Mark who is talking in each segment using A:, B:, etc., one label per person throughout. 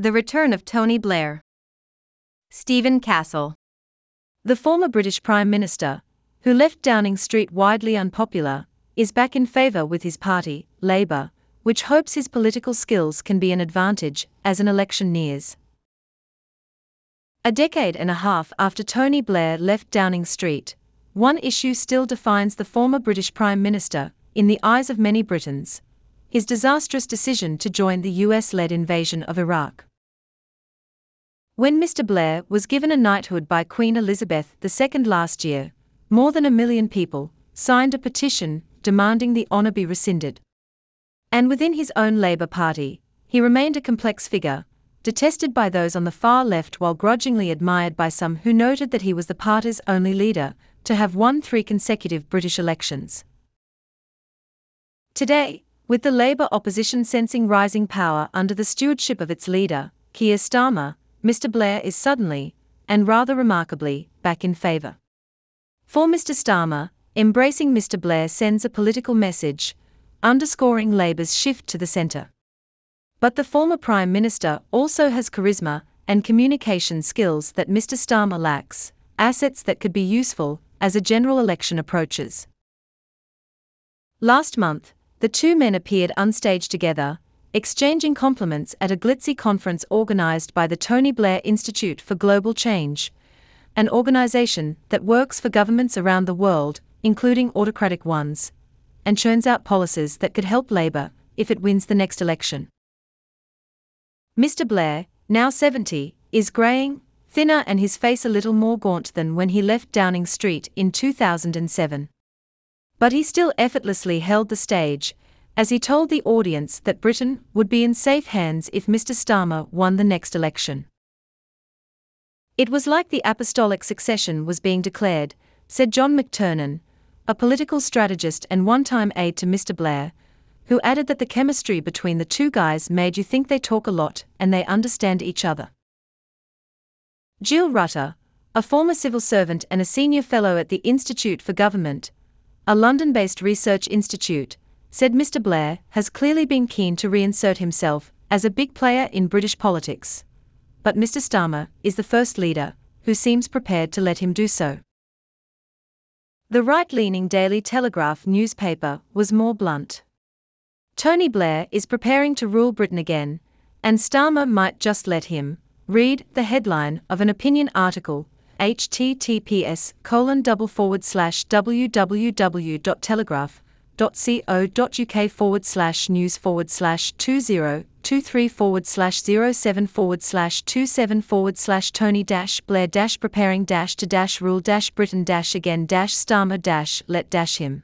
A: The Return of Tony Blair. Stephen Castle. The former British Prime Minister, who left Downing Street widely unpopular, is back in favour with his party, Labour, which hopes his political skills can be an advantage as an election nears. A decade and a half after Tony Blair left Downing Street, one issue still defines the former British Prime Minister, in the eyes of many Britons his disastrous decision to join the US led invasion of Iraq. When Mr. Blair was given a knighthood by Queen Elizabeth II last year, more than a million people signed a petition demanding the honour be rescinded. And within his own Labour Party, he remained a complex figure, detested by those on the far left while grudgingly admired by some who noted that he was the party's only leader to have won three consecutive British elections. Today, with the Labour opposition sensing rising power under the stewardship of its leader, Keir Starmer, Mr. Blair is suddenly, and rather remarkably, back in favour. For Mr. Starmer, embracing Mr. Blair sends a political message, underscoring Labour's shift to the centre. But the former Prime Minister also has charisma and communication skills that Mr. Starmer lacks, assets that could be useful as a general election approaches. Last month, the two men appeared unstage together, exchanging compliments at a glitzy conference organized by the Tony Blair Institute for Global Change, an organization that works for governments around the world, including autocratic ones, and churns out policies that could help Labour if it wins the next election. Mr. Blair, now 70, is greying, thinner, and his face a little more gaunt than when he left Downing Street in 2007. But he still effortlessly held the stage as he told the audience that Britain would be in safe hands if Mr. Starmer won the next election. It was like the apostolic succession was being declared, said John McTernan, a political strategist and one time aide to Mr. Blair, who added that the chemistry between the two guys made you think they talk a lot and they understand each other. Jill Rutter, a former civil servant and a senior fellow at the Institute for Government, a London based research institute, said Mr. Blair, has clearly been keen to reinsert himself as a big player in British politics. But Mr. Starmer is the first leader who seems prepared to let him do so. The right leaning Daily Telegraph newspaper was more blunt. Tony Blair is preparing to rule Britain again, and Starmer might just let him. Read the headline of an opinion article https colon double forward slash www.telegraph co.uk forward slash news forward slash 2023 forward slash 07 forward slash 27 forward slash Tony dash Blair dash preparing dash to dash rule dash Britain dash again dash Starmer dash let dash him.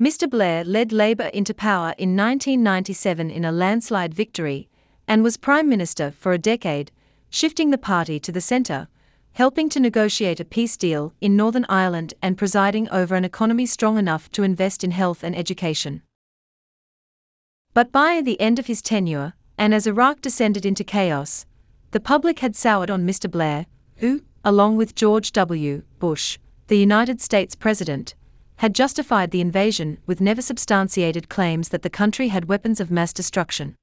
A: Mr. Blair led Labour into power in 1997 in a landslide victory and was Prime Minister for a decade, shifting the party to the centre helping to negotiate a peace deal in Northern Ireland and presiding over an economy strong enough to invest in health and education. But by the end of his tenure, and as Iraq descended into chaos, the public had soured on Mr. Blair, who, along with George W. Bush, the United States President, had justified the invasion with never substantiated claims that the country had weapons of mass destruction.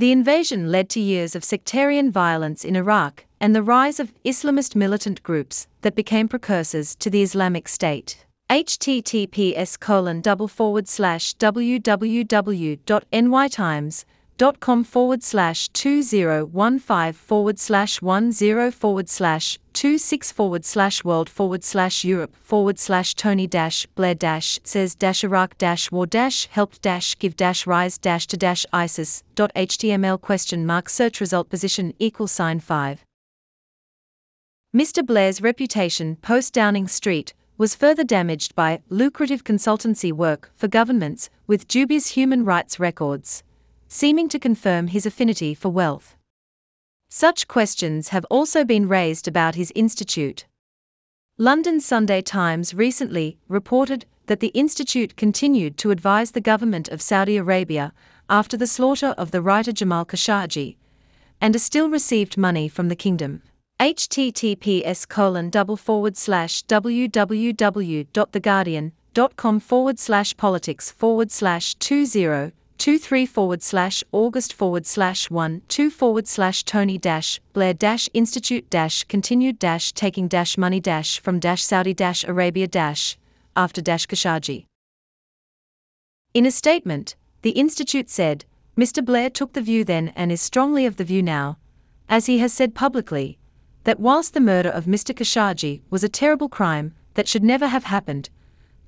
A: The invasion led to years of sectarian violence in Iraq and the rise of Islamist militant groups that became precursors to the Islamic State. https colon double forward slash www.nytimes.com forward slash 2015 forward slash 10 forward slash 26 forward slash world forward slash Europe forward slash Tony dash Blair dash says dash Iraq dash war dash helped dash give dash rise dash to dash ISIS dot HTML question mark search result position equal sign 5 Mr. Blair's reputation post Downing Street was further damaged by lucrative consultancy work for governments with dubious human rights records, seeming to confirm his affinity for wealth. Such questions have also been raised about his institute. London Sunday Times recently reported that the institute continued to advise the government of Saudi Arabia after the slaughter of the writer Jamal Khashoggi, and still received money from the kingdom https colon double forward slash www.theguardian.com forward slash politics forward slash 20 23 forward slash August forward slash 1 2 forward slash Tony dash Blair dash Institute dash continued dash taking dash money dash from dash Saudi dash Arabia dash after dash Khashoggi. In a statement, the Institute said, Mr. Blair took the view then and is strongly of the view now, as he has said publicly, that whilst the murder of Mr. Khashoggi was a terrible crime that should never have happened,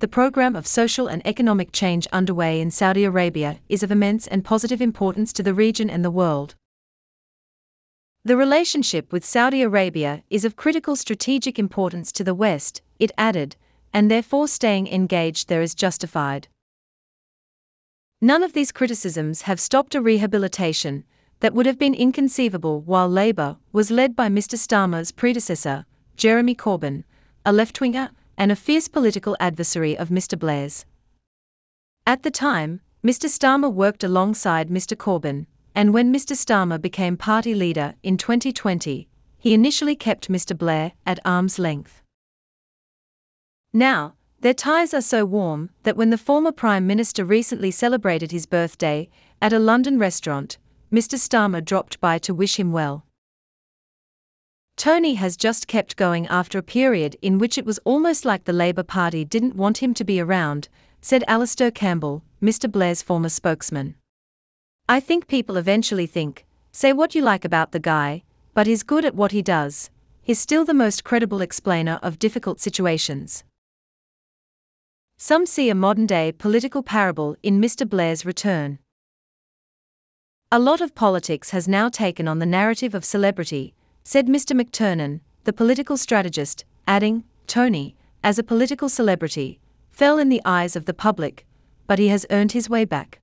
A: the program of social and economic change underway in Saudi Arabia is of immense and positive importance to the region and the world. The relationship with Saudi Arabia is of critical strategic importance to the West, it added, and therefore staying engaged there is justified. None of these criticisms have stopped a rehabilitation that would have been inconceivable while Labour was led by Mr. Starmer's predecessor, Jeremy Corbyn, a left winger and a fierce political adversary of Mr. Blair's. At the time, Mr. Starmer worked alongside Mr. Corbyn, and when Mr. Starmer became party leader in 2020, he initially kept Mr. Blair at arm's length. Now, their ties are so warm that when the former Prime Minister recently celebrated his birthday at a London restaurant, Mr. Starmer dropped by to wish him well. Tony has just kept going after a period in which it was almost like the Labour Party didn't want him to be around, said Alastair Campbell, Mr. Blair's former spokesman. I think people eventually think, say what you like about the guy, but he's good at what he does. He's still the most credible explainer of difficult situations. Some see a modern day political parable in Mr. Blair's return. A lot of politics has now taken on the narrative of celebrity, said Mr. McTernan, the political strategist, adding, Tony, as a political celebrity, fell in the eyes of the public, but he has earned his way back.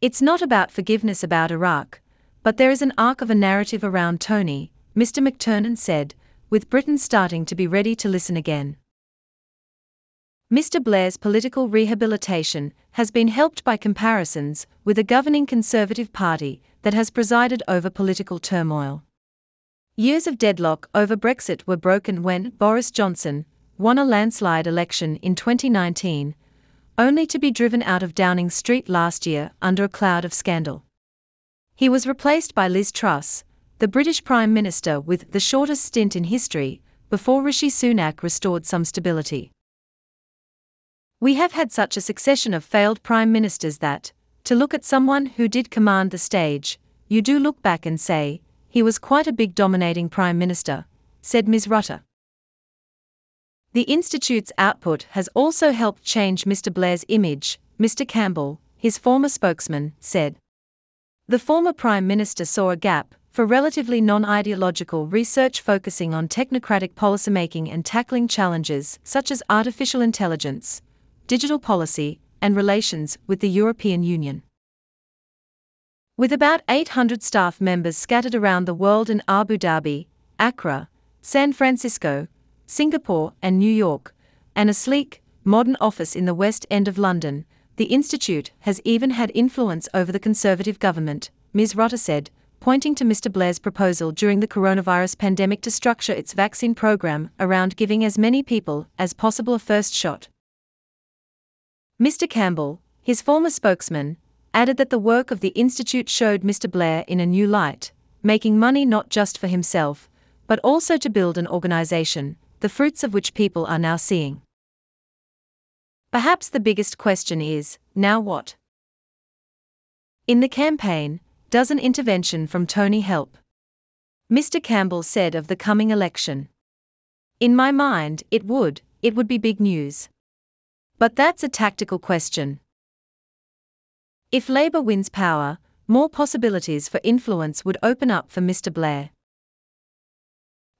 A: It's not about forgiveness about Iraq, but there is an arc of a narrative around Tony, Mr. McTernan said, with Britain starting to be ready to listen again. Mr. Blair's political rehabilitation has been helped by comparisons with a governing Conservative Party that has presided over political turmoil. Years of deadlock over Brexit were broken when Boris Johnson won a landslide election in 2019, only to be driven out of Downing Street last year under a cloud of scandal. He was replaced by Liz Truss, the British Prime Minister with the shortest stint in history, before Rishi Sunak restored some stability. We have had such a succession of failed prime ministers that, to look at someone who did command the stage, you do look back and say, he was quite a big dominating prime minister, said Ms. Rutter. The Institute's output has also helped change Mr. Blair's image, Mr. Campbell, his former spokesman, said. The former Prime Minister saw a gap for relatively non ideological research focusing on technocratic policymaking and tackling challenges such as artificial intelligence, digital policy, and relations with the European Union. With about 800 staff members scattered around the world in Abu Dhabi, Accra, San Francisco, Singapore, and New York, and a sleek, modern office in the West End of London, the Institute has even had influence over the Conservative government, Ms. Rutter said, pointing to Mr. Blair's proposal during the coronavirus pandemic to structure its vaccine program around giving as many people as possible a first shot. Mr. Campbell, his former spokesman, added that the work of the Institute showed Mr. Blair in a new light, making money not just for himself, but also to build an organization, the fruits of which people are now seeing. Perhaps the biggest question is now what? In the campaign, does an intervention from Tony help? Mr. Campbell said of the coming election. In my mind, it would, it would be big news. But that's a tactical question. If Labour wins power, more possibilities for influence would open up for Mr. Blair.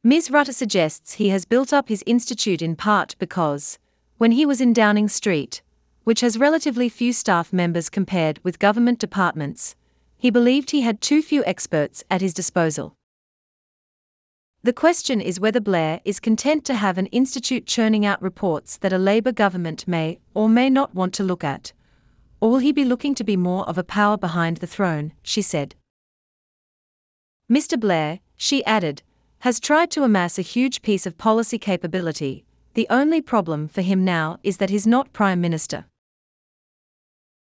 A: Ms. Rutter suggests he has built up his institute in part because, when he was in Downing Street, which has relatively few staff members compared with government departments, he believed he had too few experts at his disposal. The question is whether Blair is content to have an institute churning out reports that a Labour government may or may not want to look at, or will he be looking to be more of a power behind the throne, she said. Mr. Blair, she added, has tried to amass a huge piece of policy capability. The only problem for him now is that he's not Prime Minister.